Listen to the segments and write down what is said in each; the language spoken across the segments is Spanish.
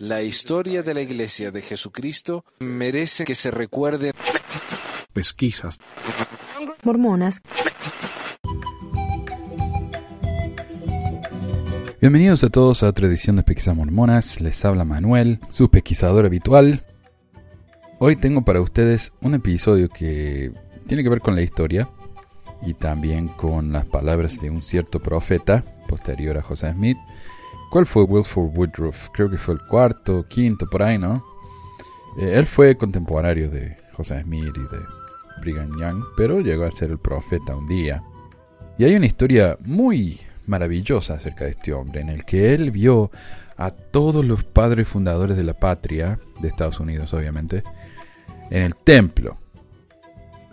La historia de la Iglesia de Jesucristo merece que se recuerde. Pesquisas. Mormonas. Bienvenidos a todos a otra edición de Pesquisas Mormonas. Les habla Manuel, su pesquisador habitual. Hoy tengo para ustedes un episodio que tiene que ver con la historia y también con las palabras de un cierto profeta posterior a José Smith. ¿Cuál fue Wilford Woodruff? Creo que fue el cuarto, quinto, por ahí, ¿no? Eh, él fue contemporáneo de José Smith y de Brigham Young, pero llegó a ser el profeta un día. Y hay una historia muy maravillosa acerca de este hombre, en el que él vio a todos los padres fundadores de la patria, de Estados Unidos obviamente, en el templo.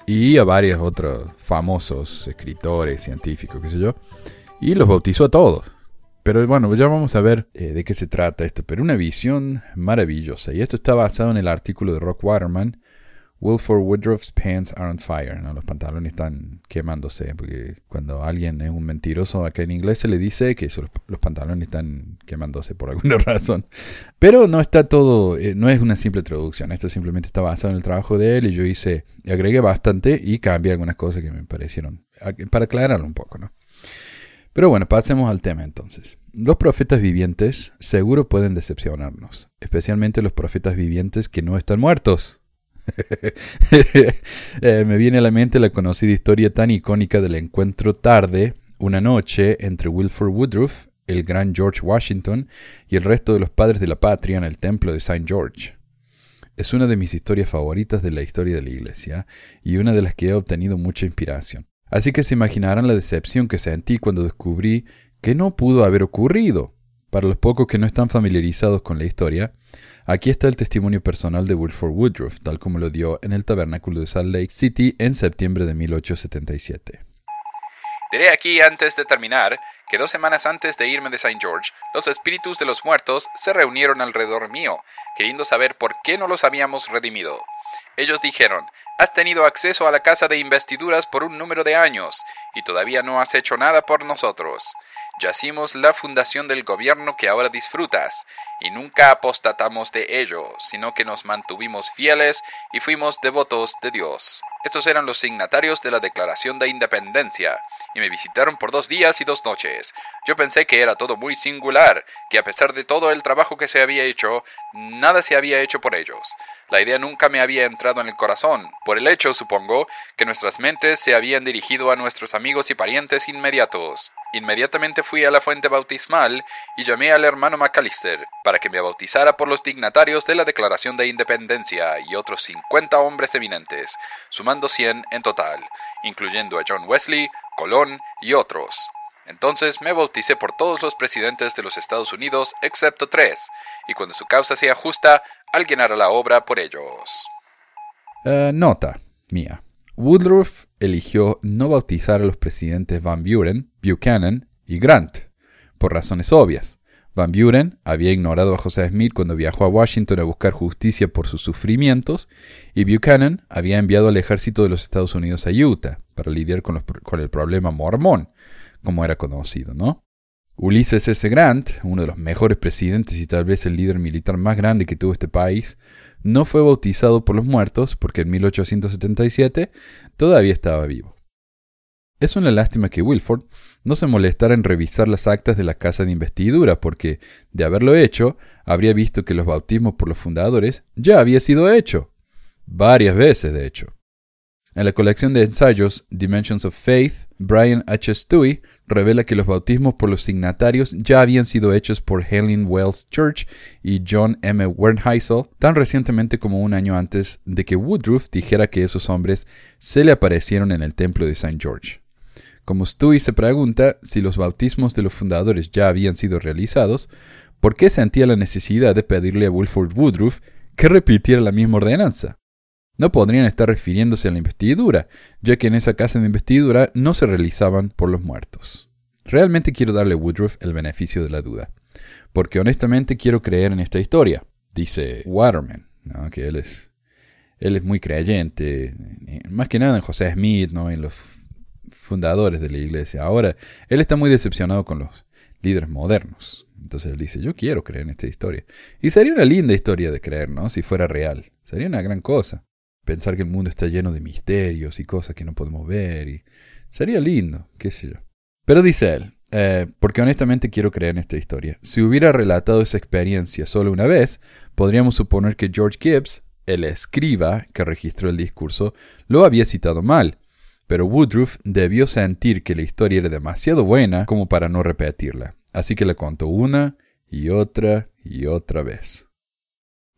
Y a varios otros famosos escritores, científicos, qué sé yo. Y los bautizó a todos. Pero bueno, ya vamos a ver eh, de qué se trata esto. Pero una visión maravillosa. Y esto está basado en el artículo de Rock Waterman Wilford Woodruff's pants are on fire. Los pantalones están quemándose. Porque cuando alguien es un mentiroso, acá en inglés se le dice que los pantalones están quemándose por alguna razón. Pero no está todo, eh, no es una simple traducción. Esto simplemente está basado en el trabajo de él. Y yo hice, agregué bastante y cambié algunas cosas que me parecieron. Para aclararlo un poco, ¿no? Pero bueno, pasemos al tema entonces. Los profetas vivientes seguro pueden decepcionarnos, especialmente los profetas vivientes que no están muertos. Eh, me viene a la mente la conocida historia tan icónica del encuentro tarde, una noche, entre Wilford Woodruff, el gran George Washington y el resto de los padres de la patria en el templo de St. George. Es una de mis historias favoritas de la historia de la Iglesia y una de las que he obtenido mucha inspiración. Así que se imaginarán la decepción que sentí cuando descubrí que no pudo haber ocurrido. Para los pocos que no están familiarizados con la historia, Aquí está el testimonio personal de Wilford Woodruff, tal como lo dio en el tabernáculo de Salt Lake City en septiembre de 1877. Diré aquí antes de terminar que dos semanas antes de irme de St. George, los espíritus de los muertos se reunieron alrededor mío, queriendo saber por qué no los habíamos redimido. Ellos dijeron, Has tenido acceso a la casa de investiduras por un número de años, y todavía no has hecho nada por nosotros yacimos la fundación del gobierno que ahora disfrutas, y nunca apostatamos de ello, sino que nos mantuvimos fieles y fuimos devotos de Dios. Estos eran los signatarios de la Declaración de Independencia, y me visitaron por dos días y dos noches. Yo pensé que era todo muy singular, que a pesar de todo el trabajo que se había hecho, nada se había hecho por ellos. La idea nunca me había entrado en el corazón, por el hecho, supongo, que nuestras mentes se habían dirigido a nuestros amigos y parientes inmediatos. Inmediatamente fui a la fuente bautismal y llamé al hermano McAllister para que me bautizara por los dignatarios de la Declaración de Independencia y otros 50 hombres eminentes, sumando 100 en total, incluyendo a John Wesley, Colón y otros. Entonces me bauticé por todos los presidentes de los Estados Unidos excepto tres, y cuando su causa sea justa, alguien hará la obra por ellos. Eh, nota mía. Woodruff eligió no bautizar a los presidentes Van Buren, Buchanan y Grant, por razones obvias. Van Buren había ignorado a José Smith cuando viajó a Washington a buscar justicia por sus sufrimientos, y Buchanan había enviado al ejército de los Estados Unidos a Utah para lidiar con, el problema mormón, como era conocido, ¿no? Ulysses S. Grant, uno de los mejores presidentes y tal vez el líder militar más grande que tuvo este país, no fue bautizado por los muertos porque en 1877 todavía estaba vivo. Es una lástima que Wilford no se molestara en revisar las actas de la casa de investidura porque, de haberlo hecho, habría visto que los bautismos por los fundadores ya había sido hecho. Varias veces, de hecho. En la colección de ensayos Dimensions of Faith, Brian H. Stewie revela que los bautismos por los signatarios ya habían sido hechos por Helen Wells Church y John M. Wernheisel tan recientemente como un año antes de que Woodruff dijera que esos hombres se le aparecieron en el templo de St. George. Como Stewie se pregunta si los bautismos de los fundadores ya habían sido realizados, ¿por qué sentía la necesidad de pedirle a Wilford Woodruff que repitiera la misma ordenanza? no podrían estar refiriéndose a la investidura, ya que en esa casa de investidura no se realizaban por los muertos. Realmente quiero darle a Woodruff el beneficio de la duda, porque honestamente quiero creer en esta historia, dice Waterman, que él es, él es muy creyente, más que nada en José Smith, ¿no? en los fundadores de la iglesia. Ahora, él está muy decepcionado con los líderes modernos. Entonces él dice, yo quiero creer en esta historia. Y sería una linda historia de creer, ¿no? Si fuera real. Sería una gran cosa. Pensar que el mundo está lleno de misterios y cosas que no podemos ver. Y... Sería lindo, qué sé yo. Pero dice él, eh, porque honestamente quiero creer en esta historia. Si hubiera relatado esa experiencia solo una vez, podríamos suponer que George Gibbs, el escriba que registró el discurso, lo había citado mal. Pero Woodruff debió sentir que la historia era demasiado buena como para no repetirla, así que la contó una y otra y otra vez.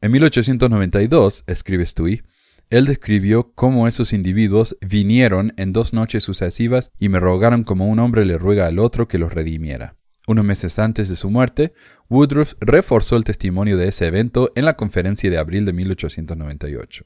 En 1892, escribe Stewie, él describió cómo esos individuos vinieron en dos noches sucesivas y me rogaron como un hombre le ruega al otro que los redimiera. Unos meses antes de su muerte, Woodruff reforzó el testimonio de ese evento en la conferencia de abril de 1898.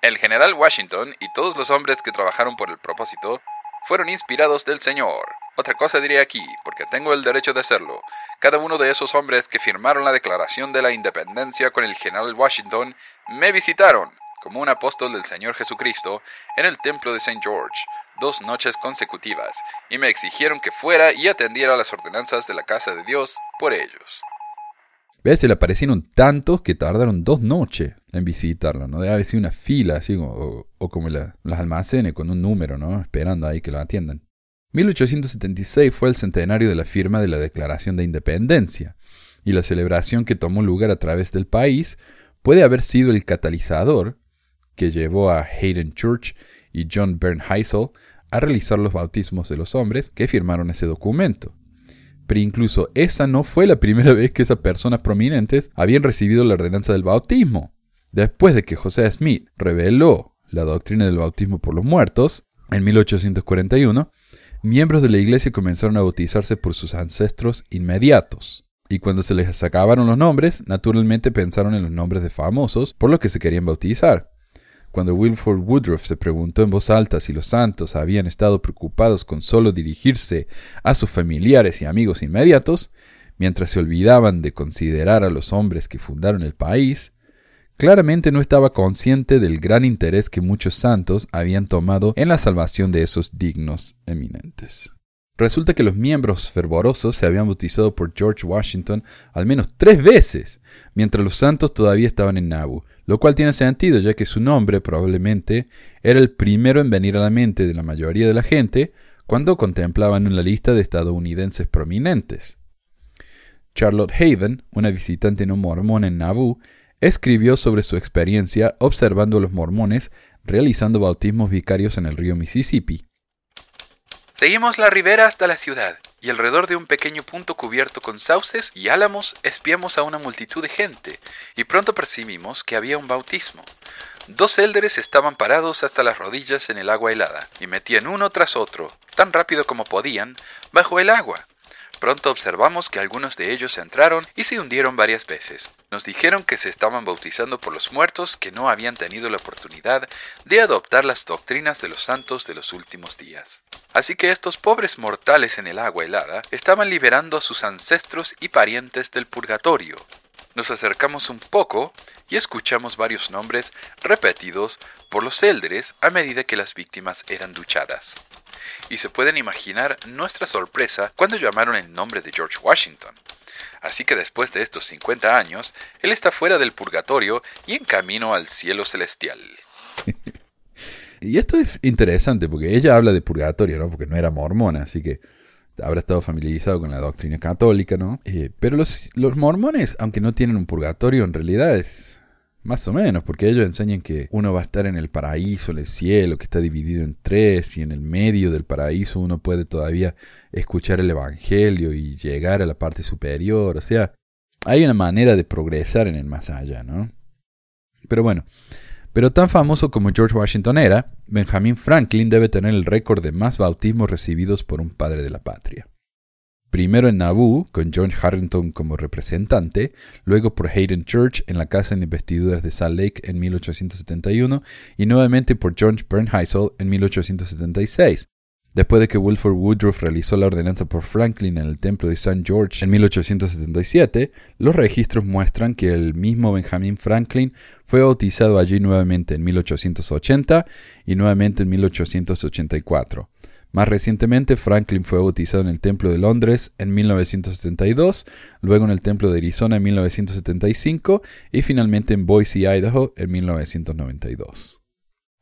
El general Washington y todos los hombres que trabajaron por el propósito fueron inspirados del Señor. Otra cosa diré aquí, porque tengo el derecho de hacerlo. Cada uno de esos hombres que firmaron la Declaración de la Independencia con el general Washington me visitaron, como un apóstol del Señor Jesucristo, en el templo de St. George, dos noches consecutivas, y me exigieron que fuera y atendiera las ordenanzas de la casa de Dios por ellos. ¿Ves? Se le aparecieron tantos que tardaron dos noches en visitarlo, ¿no? Debe haber sido una fila, así o, como las almacenes con un número, ¿no? Esperando ahí que lo atiendan. 1876 fue el centenario de la firma de la Declaración de Independencia, y la celebración que tomó lugar a través del país puede haber sido el catalizador que llevó a Hayden Church y John Bernheisel a realizar los bautismos de los hombres que firmaron ese documento. Pero incluso esa no fue la primera vez que esas personas prominentes habían recibido la ordenanza del bautismo. Después de que José Smith reveló la doctrina del bautismo por los muertos, en 1841, miembros de la iglesia comenzaron a bautizarse por sus ancestros inmediatos. Y cuando se les acabaron los nombres, naturalmente pensaron en los nombres de famosos por los que se querían bautizar. Cuando Wilford Woodruff se preguntó en voz alta si los santos habían estado preocupados con solo dirigirse a sus familiares y amigos inmediatos, mientras se olvidaban de considerar a los hombres que fundaron el país, claramente no estaba consciente del gran interés que muchos santos habían tomado en la salvación de esos dignos eminentes. Resulta que los miembros fervorosos se habían bautizado por George Washington al menos tres veces, mientras los santos todavía estaban en Nauvoo, lo cual tiene sentido ya que su nombre probablemente era el primero en venir a la mente de la mayoría de la gente cuando contemplaban una lista de estadounidenses prominentes. Charlotte Haven, una visitante no mormona en Nauvoo, escribió sobre su experiencia observando a los mormones realizando bautismos vicarios en el río Mississippi. Seguimos la ribera hasta la ciudad, y alrededor de un pequeño punto cubierto con sauces y álamos espiamos a una multitud de gente, y pronto percibimos que había un bautismo. Dos élderes estaban parados hasta las rodillas en el agua helada, y metían uno tras otro, tan rápido como podían, bajo el agua, Pronto observamos que algunos de ellos entraron y se hundieron varias veces. Nos dijeron que se estaban bautizando por los muertos que no habían tenido la oportunidad de adoptar las doctrinas de los santos de los últimos días. Así que estos pobres mortales en el agua helada estaban liberando a sus ancestros y parientes del purgatorio. Nos acercamos un poco y escuchamos varios nombres repetidos por los élderes a medida que las víctimas eran duchadas y se pueden imaginar nuestra sorpresa cuando llamaron el nombre de George Washington. Así que después de estos 50 años, él está fuera del purgatorio y en camino al cielo celestial. y esto es interesante porque ella habla de purgatorio, ¿no? Porque no era mormona, así que habrá estado familiarizado con la doctrina católica, ¿no? Eh, pero los, los mormones, aunque no tienen un purgatorio, en realidad es más o menos, porque ellos enseñan que uno va a estar en el paraíso, el cielo, que está dividido en tres, y en el medio del paraíso uno puede todavía escuchar el Evangelio y llegar a la parte superior. O sea, hay una manera de progresar en el más allá, ¿no? Pero bueno, pero tan famoso como George Washington era, Benjamin Franklin debe tener el récord de más bautismos recibidos por un padre de la patria primero en Nauvoo, con John Harrington como representante, luego por Hayden Church en la Casa de Investiduras de Salt Lake en 1871 y nuevamente por John Bernheisel en 1876. Después de que Wilford Woodruff realizó la ordenanza por Franklin en el templo de St. George en 1877, los registros muestran que el mismo Benjamin Franklin fue bautizado allí nuevamente en 1880 y nuevamente en 1884 Más recientemente, Franklin fue bautizado en el Templo de Londres en 1972, luego en el Templo de Arizona en 1975 y finalmente en Boise, Idaho en 1992.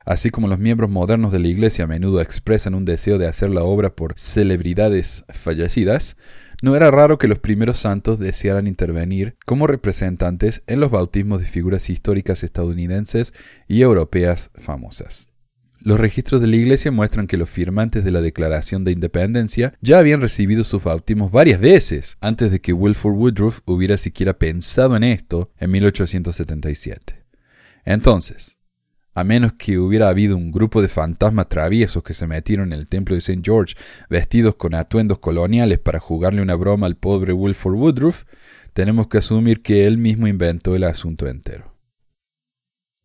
Así como los miembros modernos de la Iglesia a menudo expresan un deseo de hacer la obra por celebridades fallecidas, no era raro que los primeros santos desearan intervenir como representantes en los bautismos de figuras históricas estadounidenses y europeas famosas. Los registros de la Iglesia muestran que los firmantes de la Declaración de Independencia ya habían recibido sus bautismos varias veces antes de que Wilford Woodruff hubiera siquiera pensado en esto en 1877. Entonces, a menos que hubiera habido un grupo de fantasmas traviesos que se metieron en el templo de St. George vestidos con atuendos coloniales para jugarle una broma al pobre Wilford Woodruff, tenemos que asumir que él mismo inventó el asunto entero.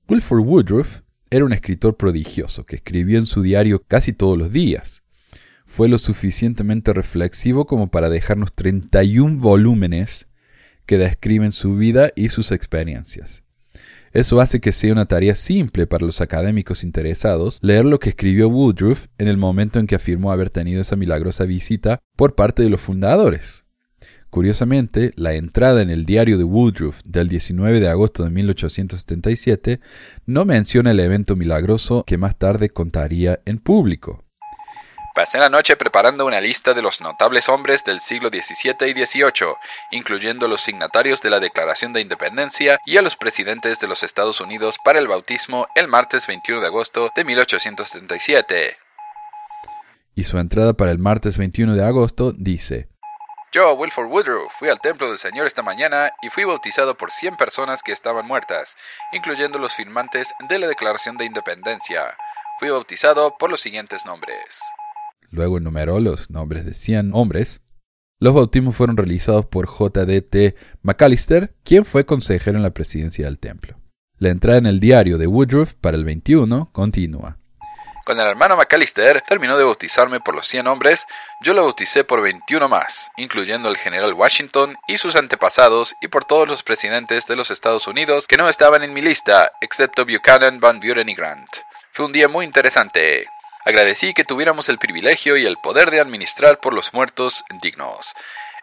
Wilford Woodruff era un escritor prodigioso que escribió en su diario casi todos los días. Fue lo suficientemente reflexivo como para dejarnos 31 volúmenes que describen su vida y sus experiencias. Eso hace que sea una tarea simple para los académicos interesados leer lo que escribió Woodruff en el momento en que afirmó haber tenido esa milagrosa visita por parte de los fundadores. Curiosamente, la entrada en el diario de Woodruff del 19 de agosto de 1877 no menciona el evento milagroso que más tarde contaría en público. Pasé la noche preparando una lista de los notables hombres del siglo XVII y XVIII, incluyendo los signatarios de la Declaración de Independencia y a los presidentes de los Estados Unidos para el bautismo el martes 21 de agosto de 1877. Y su entrada para el martes 21 de agosto dice, yo, Wilford Woodruff, fui al templo del Señor esta mañana y fui bautizado por 100 personas que estaban muertas, incluyendo los firmantes de la Declaración de Independencia. Fui bautizado por los siguientes nombres. Luego enumeró los nombres de 100 hombres. Los bautismos fueron realizados por J.D.T. McAllister, quien fue consejero en la presidencia del templo. La entrada en el diario de Woodruff para el 21 continúa. Cuando el hermano McAllister terminó de bautizarme por los 100 hombres, yo lo bauticé por 21 más, incluyendo al general Washington y sus antepasados y por todos los presidentes de los Estados Unidos que no estaban en mi lista, excepto Buchanan, Van Buren y Grant. Fue un día muy interesante. Agradecí que tuviéramos el privilegio y el poder de administrar por los muertos dignos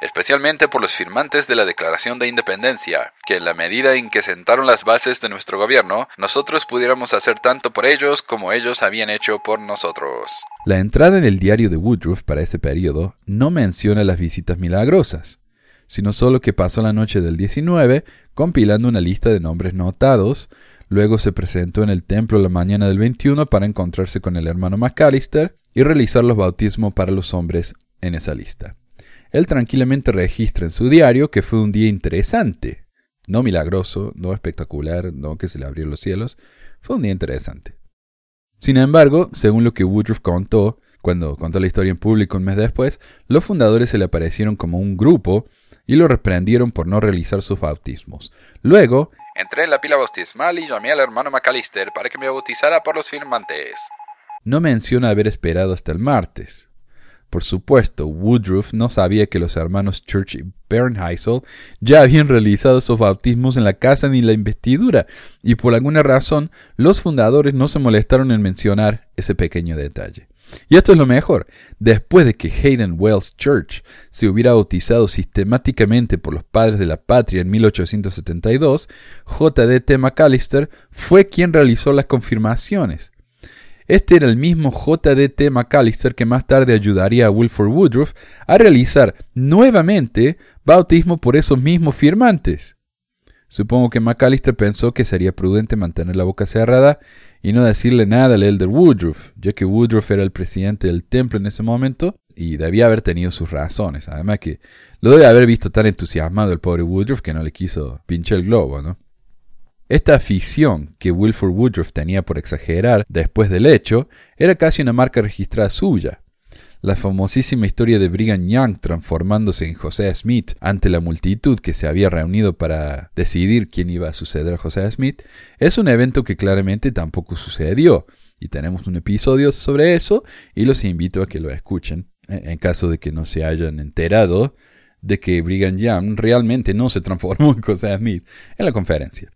especialmente por los firmantes de la Declaración de Independencia, que en la medida en que sentaron las bases de nuestro gobierno, nosotros pudiéramos hacer tanto por ellos como ellos habían hecho por nosotros. La entrada en el diario de Woodruff para ese periodo no menciona las visitas milagrosas, sino solo que pasó la noche del 19 compilando una lista de nombres notados, luego se presentó en el templo la mañana del 21 para encontrarse con el hermano McAllister y realizar los bautismos para los hombres en esa lista. Él tranquilamente registra en su diario que fue un día interesante. No milagroso, no espectacular, no que se le abrieron los cielos. Fue un día interesante. Sin embargo, según lo que Woodruff contó, cuando contó la historia en público un mes después, los fundadores se le aparecieron como un grupo y lo reprendieron por no realizar sus bautismos. Luego, entré en la pila bautismal y llamé al hermano McAllister para que me bautizara por los firmantes. No menciona haber esperado hasta el martes. Por supuesto, Woodruff no sabía que los hermanos Church y Bernheisel ya habían realizado sus bautismos en la casa ni la investidura, y por alguna razón los fundadores no se molestaron en mencionar ese pequeño detalle. Y esto es lo mejor. Después de que Hayden Wells Church se hubiera bautizado sistemáticamente por los padres de la patria en 1872, J.D.T. McAllister fue quien realizó las confirmaciones. Este era el mismo J.D.T. McAllister que más tarde ayudaría a Wilford Woodruff a realizar nuevamente bautismo por esos mismos firmantes. Supongo que McAllister pensó que sería prudente mantener la boca cerrada y no decirle nada al elder Woodruff, ya que Woodruff era el presidente del templo en ese momento y debía haber tenido sus razones. Además que lo debe haber visto tan entusiasmado el pobre Woodruff que no le quiso pinchar el globo, ¿no? Esta afición que Wilford Woodruff tenía por exagerar después del hecho era casi una marca registrada suya. La famosísima historia de Brigham Young transformándose en José Smith ante la multitud que se había reunido para decidir quién iba a suceder a José Smith es un evento que claramente tampoco sucedió. Y tenemos un episodio sobre eso y los invito a que lo escuchen en caso de que no se hayan enterado de que Brigham Young realmente no se transformó en José Smith en la conferencia.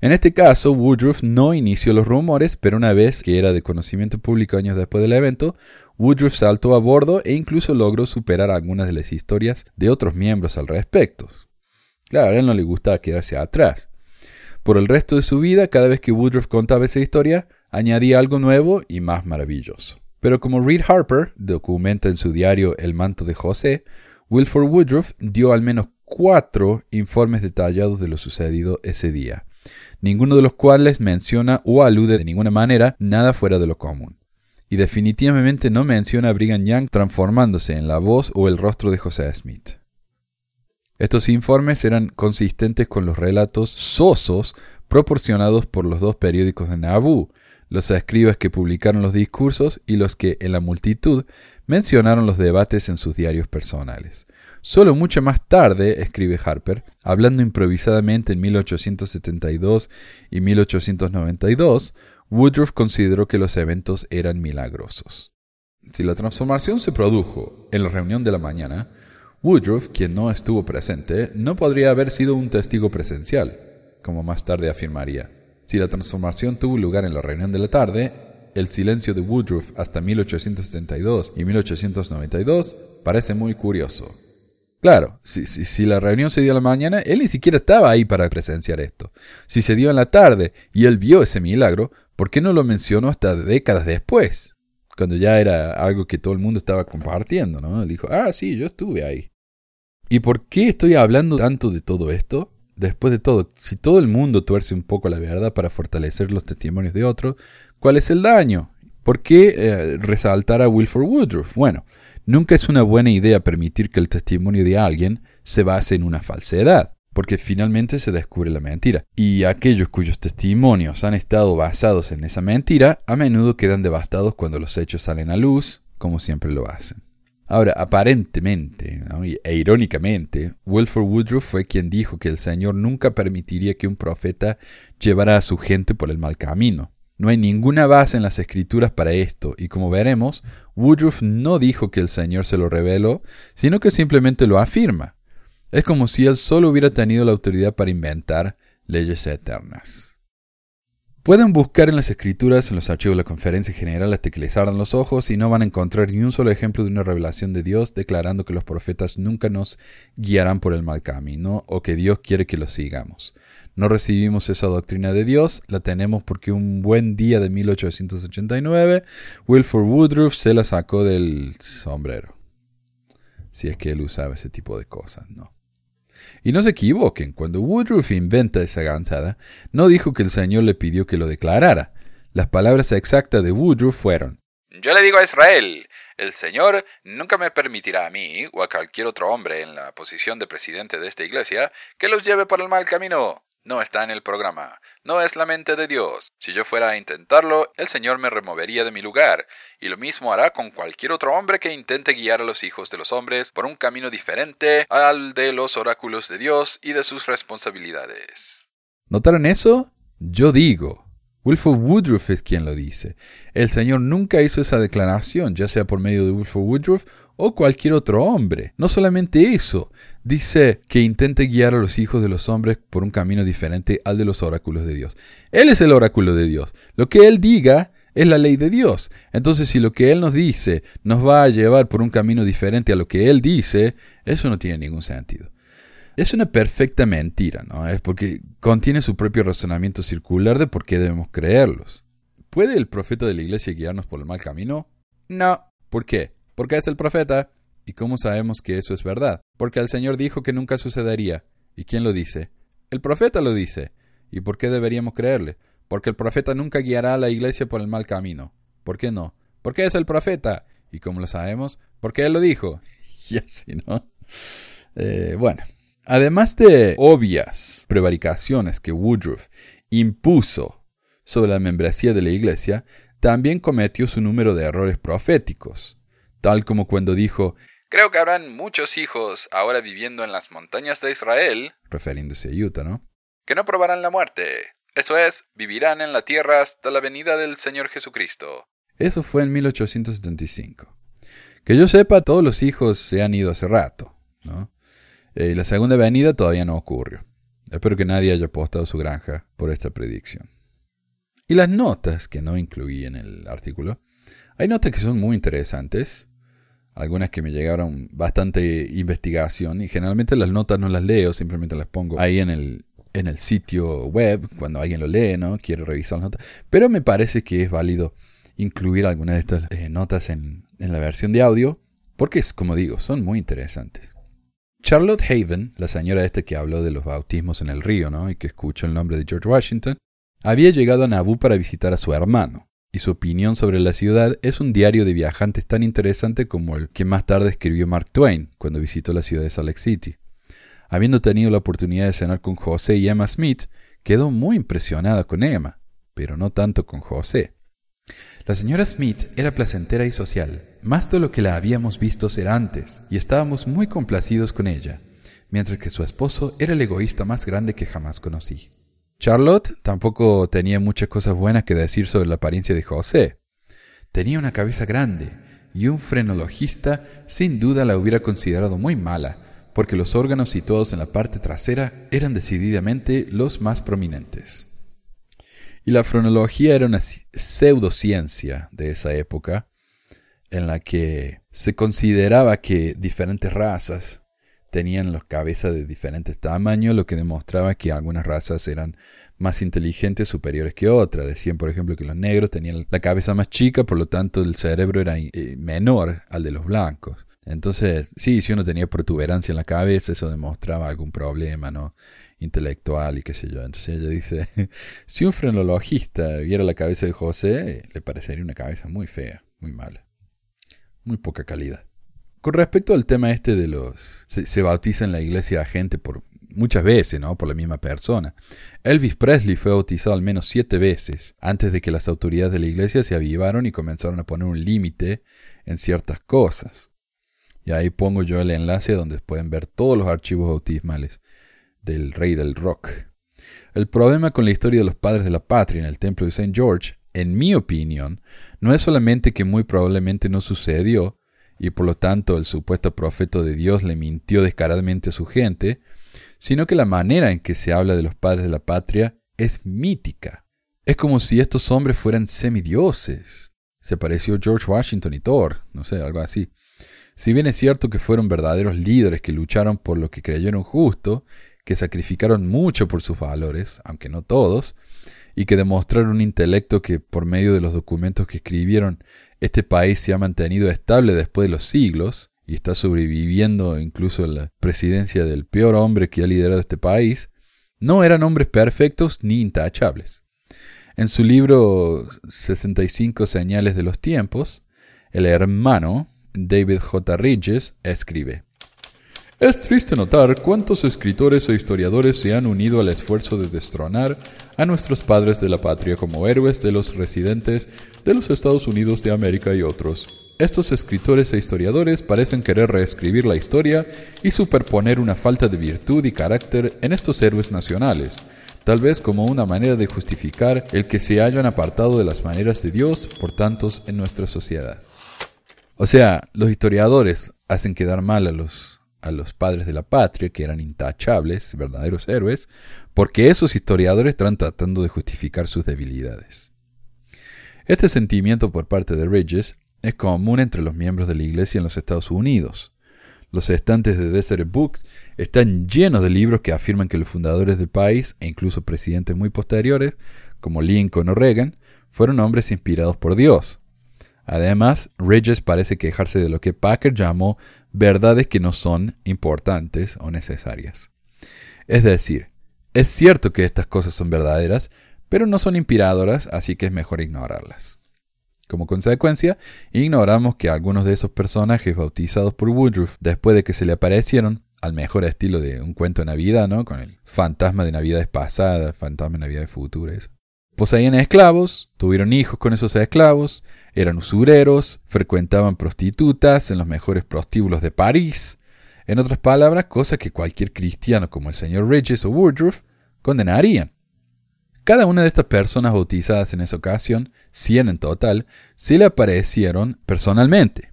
En este caso, Woodruff no inició los rumores, pero una vez que era de conocimiento público años después del evento, Woodruff saltó a bordo e incluso logró superar algunas de las historias de otros miembros al respecto. Claro, a él no le gustaba quedarse atrás. Por el resto de su vida, cada vez que Woodruff contaba esa historia, añadía algo nuevo y más maravilloso. Pero como Reed Harper documenta en su diario El manto de José, Wilford Woodruff dio al menos cuatro informes detallados de lo sucedido ese día, ninguno de los cuales menciona o alude de ninguna manera nada fuera de lo común y definitivamente no menciona a Brigham Young transformándose en la voz o el rostro de José Smith. Estos informes eran consistentes con los relatos sosos proporcionados por los dos periódicos de Nauvoo, los escribas que publicaron los discursos y los que, en la multitud, mencionaron los debates en sus diarios personales. Solo mucho más tarde, escribe Harper, hablando improvisadamente en 1872 y 1892, Woodruff consideró que los eventos eran milagrosos. Si la transformación se produjo en la reunión de la mañana, Woodruff, quien no estuvo presente, no podría haber sido un testigo presencial, como más tarde afirmaría. Si la transformación tuvo lugar en la reunión de la tarde, el silencio de Woodruff hasta 1872 y 1892 parece muy curioso. Claro, si, si, la reunión se dio en la mañana, él ni siquiera estaba ahí para presenciar esto. Si se dio en la tarde y él vio ese milagro, ¿por qué no lo mencionó hasta décadas después? Cuando ya era algo que todo el mundo estaba compartiendo, ¿no? Él dijo, ah, sí, yo estuve ahí. ¿Y por qué estoy hablando tanto de todo esto? Después de todo, si todo el mundo tuerce un poco la verdad para fortalecer los testimonios de otros, ¿cuál es el daño? ¿Por qué eh, resaltar a Wilford Woodruff? Bueno, Nunca es una buena idea permitir que el testimonio de alguien se base en una falsedad, porque finalmente se descubre la mentira. Y aquellos cuyos testimonios han estado basados en esa mentira, a menudo quedan devastados cuando los hechos salen a luz, como siempre lo hacen. Ahora, aparentemente e irónicamente, Wilford Woodruff fue quien dijo que el Señor nunca permitiría que un profeta llevara a su gente por el mal camino. No hay ninguna base en las escrituras para esto, y como veremos, Woodruff no dijo que el Señor se lo reveló, sino que simplemente lo afirma. Es como si él solo hubiera tenido la autoridad para inventar leyes eternas. Pueden buscar en las escrituras, en los archivos de la conferencia general hasta que les ardan los ojos y no van a encontrar ni un solo ejemplo de una revelación de Dios declarando que los profetas nunca nos guiarán por el mal camino o que Dios quiere que los sigamos. No recibimos esa doctrina de Dios, la tenemos porque un buen día de 1889 Wilford Woodruff se la sacó del sombrero. Si es que él usaba ese tipo de cosas, ¿no? Y no se equivoquen, cuando Woodruff inventa esa gansada, no dijo que el Señor le pidió que lo declarara. Las palabras exactas de Woodruff fueron, Yo le digo a Israel, el Señor nunca me permitirá a mí o a cualquier otro hombre en la posición de presidente de esta iglesia que los lleve por el mal camino no está en el programa, no es la mente de Dios. Si yo fuera a intentarlo, el Señor me removería de mi lugar, y lo mismo hará con cualquier otro hombre que intente guiar a los hijos de los hombres por un camino diferente al de los oráculos de Dios y de sus responsabilidades. ¿Notaron eso? Yo digo. Wilford Woodruff es quien lo dice. El Señor nunca hizo esa declaración, ya sea por medio de Wilford Woodruff o cualquier otro hombre. No solamente eso, dice que intente guiar a los hijos de los hombres por un camino diferente al de los oráculos de Dios. Él es el oráculo de Dios. Lo que Él diga es la ley de Dios. Entonces, si lo que Él nos dice nos va a llevar por un camino diferente a lo que Él dice, eso no tiene ningún sentido. Es una perfecta mentira, ¿no? Es porque contiene su propio razonamiento circular de por qué debemos creerlos. ¿Puede el profeta de la iglesia guiarnos por el mal camino? No. ¿Por qué? Porque es el profeta. ¿Y cómo sabemos que eso es verdad? Porque el Señor dijo que nunca sucedería. ¿Y quién lo dice? El profeta lo dice. ¿Y por qué deberíamos creerle? Porque el profeta nunca guiará a la iglesia por el mal camino. ¿Por qué no? Porque es el profeta. ¿Y cómo lo sabemos? Porque él lo dijo. y así, ¿no? Eh, bueno, además de obvias prevaricaciones que Woodruff impuso sobre la membresía de la iglesia, también cometió su número de errores proféticos tal como cuando dijo, Creo que habrán muchos hijos ahora viviendo en las montañas de Israel, refiriéndose a Utah, ¿no? Que no probarán la muerte. Eso es, vivirán en la tierra hasta la venida del Señor Jesucristo. Eso fue en 1875. Que yo sepa, todos los hijos se han ido hace rato, ¿no? Y la segunda venida todavía no ocurrió. Espero que nadie haya apostado su granja por esta predicción. Y las notas, que no incluí en el artículo, Hay notas que son muy interesantes, algunas que me llegaron bastante investigación y generalmente las notas no las leo, simplemente las pongo ahí en el, en el sitio web cuando alguien lo lee, ¿no? Quiere revisar las notas. Pero me parece que es válido incluir algunas de estas eh, notas en, en la versión de audio porque, es, como digo, son muy interesantes. Charlotte Haven, la señora esta que habló de los bautismos en el río, ¿no? Y que escuchó el nombre de George Washington, había llegado a Naboo para visitar a su hermano, y su opinión sobre la ciudad es un diario de viajantes tan interesante como el que más tarde escribió Mark Twain cuando visitó la ciudad de Salt Lake City. Habiendo tenido la oportunidad de cenar con José y Emma Smith, quedó muy impresionada con Emma, pero no tanto con José. La señora Smith era placentera y social, más de lo que la habíamos visto ser antes, y estábamos muy complacidos con ella, mientras que su esposo era el egoísta más grande que jamás conocí. Charlotte tampoco tenía muchas cosas buenas que decir sobre la apariencia de José. Tenía una cabeza grande, y un frenologista sin duda la hubiera considerado muy mala, porque los órganos situados en la parte trasera eran decididamente los más prominentes. Y la frenología era una pseudociencia de esa época, en la que se consideraba que diferentes razas tenían las cabezas de diferentes tamaños, lo que demostraba que algunas razas eran más inteligentes, superiores que otras. Decían, por ejemplo, que los negros tenían la cabeza más chica, por lo tanto el cerebro era eh, menor al de los blancos. Entonces, sí, si uno tenía protuberancia en la cabeza, eso demostraba algún problema, ¿no? intelectual y qué sé yo. Entonces ella dice, si un frenologista viera la cabeza de José, le parecería una cabeza muy fea, muy mala, muy poca calidad. Con respecto al tema este de los... Se, bautiza en la iglesia a gente por muchas veces, ¿no? Por la misma persona. Elvis Presley fue bautizado al menos siete veces antes de que las autoridades de la iglesia se avivaron y comenzaron a poner un límite en ciertas cosas. Y ahí pongo yo el enlace donde pueden ver todos los archivos bautismales del rey del rock. El problema con la historia de los padres de la patria en el templo de St. George, en mi opinión, no es solamente que muy probablemente no sucedió, y por lo tanto el supuesto profeta de Dios le mintió descaradamente a su gente, sino que la manera en que se habla de los padres de la patria es mítica. Es como si estos hombres fueran semidioses. Se pareció George Washington y Thor, no sé, algo así. Si bien es cierto que fueron verdaderos líderes que lucharon por lo que creyeron justo, que sacrificaron mucho por sus valores, aunque no todos, y que demostraron un intelecto que por medio de los documentos que escribieron este país se ha mantenido estable después de los siglos y está sobreviviendo incluso la presidencia del peor hombre que ha liderado este país, no eran hombres perfectos ni intachables. En su libro 65 Señales de los Tiempos, el hermano David J. Ridges escribe, es triste notar cuántos escritores e historiadores se han unido al esfuerzo de destronar a nuestros padres de la patria como héroes de los residentes de los Estados Unidos de América y otros. Estos escritores e historiadores parecen querer reescribir la historia y superponer una falta de virtud y carácter en estos héroes nacionales, tal vez como una manera de justificar el que se hayan apartado de las maneras de Dios por tantos en nuestra sociedad. O sea, los historiadores hacen quedar mal a los a los padres de la patria, que eran intachables, verdaderos héroes, porque esos historiadores están tratando de justificar sus debilidades. Este sentimiento por parte de Ridges es común entre los miembros de la Iglesia en los Estados Unidos. Los estantes de Desert Books están llenos de libros que afirman que los fundadores del país, e incluso presidentes muy posteriores, como Lincoln o Reagan, fueron hombres inspirados por Dios. Además, Ridges parece quejarse de lo que Packer llamó verdades que no son importantes o necesarias. Es decir, es cierto que estas cosas son verdaderas, pero no son inspiradoras, así que es mejor ignorarlas. Como consecuencia, ignoramos que algunos de esos personajes bautizados por Woodruff después de que se le aparecieron, al mejor estilo de un cuento de Navidad, ¿no? Con el fantasma de Navidades pasadas, fantasma de Navidades futuras, Poseían esclavos, tuvieron hijos con esos esclavos, eran usureros, frecuentaban prostitutas en los mejores prostíbulos de París. En otras palabras, cosas que cualquier cristiano como el señor Regis o Woodruff condenarían. Cada una de estas personas bautizadas en esa ocasión, cien en total, se le aparecieron personalmente.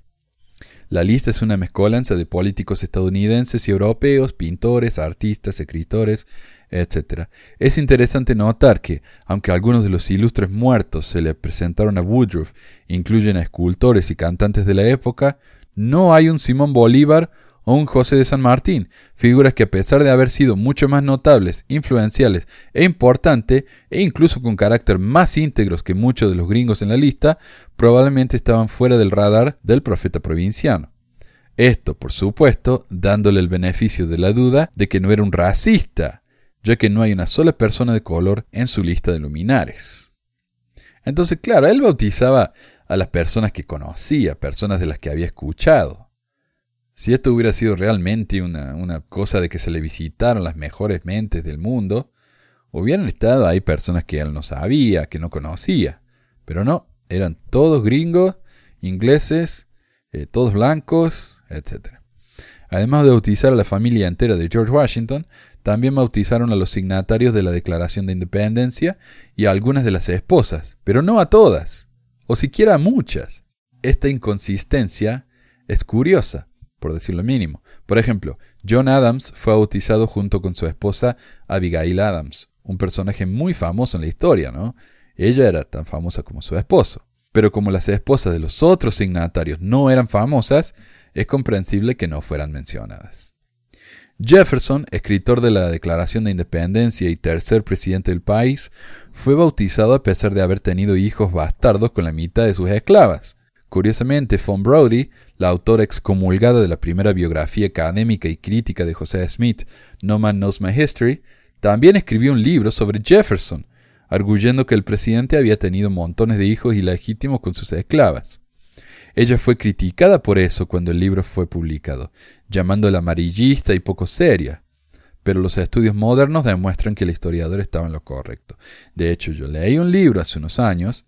La lista es una mezcolanza de políticos estadounidenses y europeos, pintores, artistas, escritores, etc. Es interesante notar que, aunque algunos de los ilustres muertos se le presentaron a Woodruff, incluyen a escultores y cantantes de la época, no hay un Simón Bolívar o un José de San Martín, figuras que a pesar de haber sido mucho más notables, influenciales e importantes, e incluso con carácter más íntegros que muchos de los gringos en la lista, probablemente estaban fuera del radar del profeta provinciano. Esto, por supuesto, dándole el beneficio de la duda de que no era un racista, ya que no hay una sola persona de color en su lista de luminares. Entonces, claro, él bautizaba a las personas que conocía, personas de las que había escuchado. Si esto hubiera sido realmente una, cosa de que se le visitaron las mejores mentes del mundo, hubieran estado ahí personas que él no sabía, que no conocía. Pero no, eran todos gringos, ingleses, eh, todos blancos, etc. Además de bautizar a la familia entera de George Washington, también bautizaron a los signatarios de la Declaración de Independencia y a algunas de las esposas, pero no a todas, o siquiera a muchas. Esta inconsistencia es curiosa, por decirlo mínimo. Por ejemplo, John Adams fue bautizado junto con su esposa Abigail Adams, un personaje muy famoso en la historia, ¿no? Ella era tan famosa como su esposo. Pero como las esposas de los otros signatarios no eran famosas, es comprensible que no fueran mencionadas. Jefferson, escritor de la Declaración de Independencia y tercer presidente del país, fue bautizado a pesar de haber tenido hijos bastardos con la mitad de sus esclavas. Curiosamente, Von Brody, la autora excomulgada de la primera biografía académica y crítica de José Smith, No Man Knows My History, también escribió un libro sobre Jefferson, arguyendo que el presidente había tenido montones de hijos ilegítimos con sus esclavas. Ella fue criticada por eso cuando el libro fue publicado, llamándola amarillista y poco seria. Pero los estudios modernos demuestran que el historiador estaba en lo correcto. De hecho, yo leí un libro hace unos años,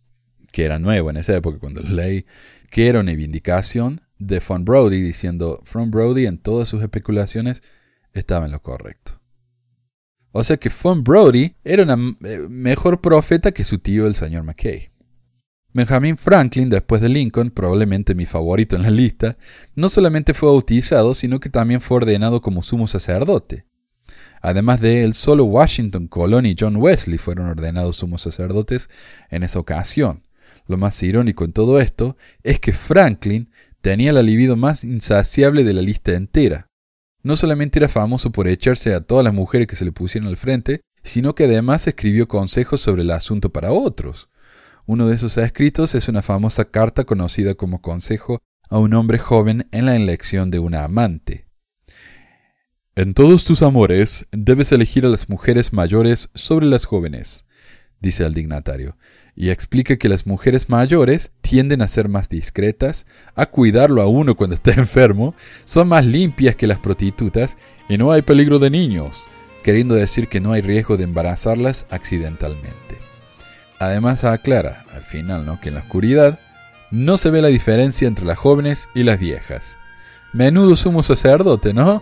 que era nuevo en esa época cuando lo leí, que era una vindicación de Von Brody diciendo Von Brody en todas sus especulaciones estaba en lo correcto. O sea que Von Brody era una eh, mejor profeta que su tío el señor McKay. Benjamin Franklin, después de Lincoln, probablemente mi favorito en la lista, no solamente fue bautizado, sino que también fue ordenado como sumo sacerdote. Además de él, solo Washington Colón y John Wesley fueron ordenados sumos sacerdotes en esa ocasión. Lo más irónico en todo esto es que Franklin tenía la libido más insaciable de la lista entera. No solamente era famoso por echarse a todas las mujeres que se le pusieron al frente, sino que además escribió consejos sobre el asunto para otros. Uno de esos escritos es una famosa carta conocida como consejo a un hombre joven en la elección de una amante. En todos tus amores debes elegir a las mujeres mayores sobre las jóvenes, dice el dignatario, y explica que las mujeres mayores tienden a ser más discretas, a cuidarlo a uno cuando está enfermo, son más limpias que las prostitutas y no hay peligro de niños, queriendo decir que no hay riesgo de embarazarlas accidentalmente. Además aclara, al final, ¿no? que en la oscuridad no se ve la diferencia entre las jóvenes y las viejas. Menudo sumo sacerdote, ¿no?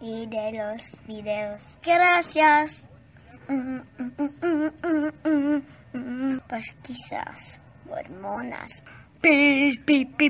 Y de los videos. Gracias. Mm, mm, mormonas. Pi, pi, pi.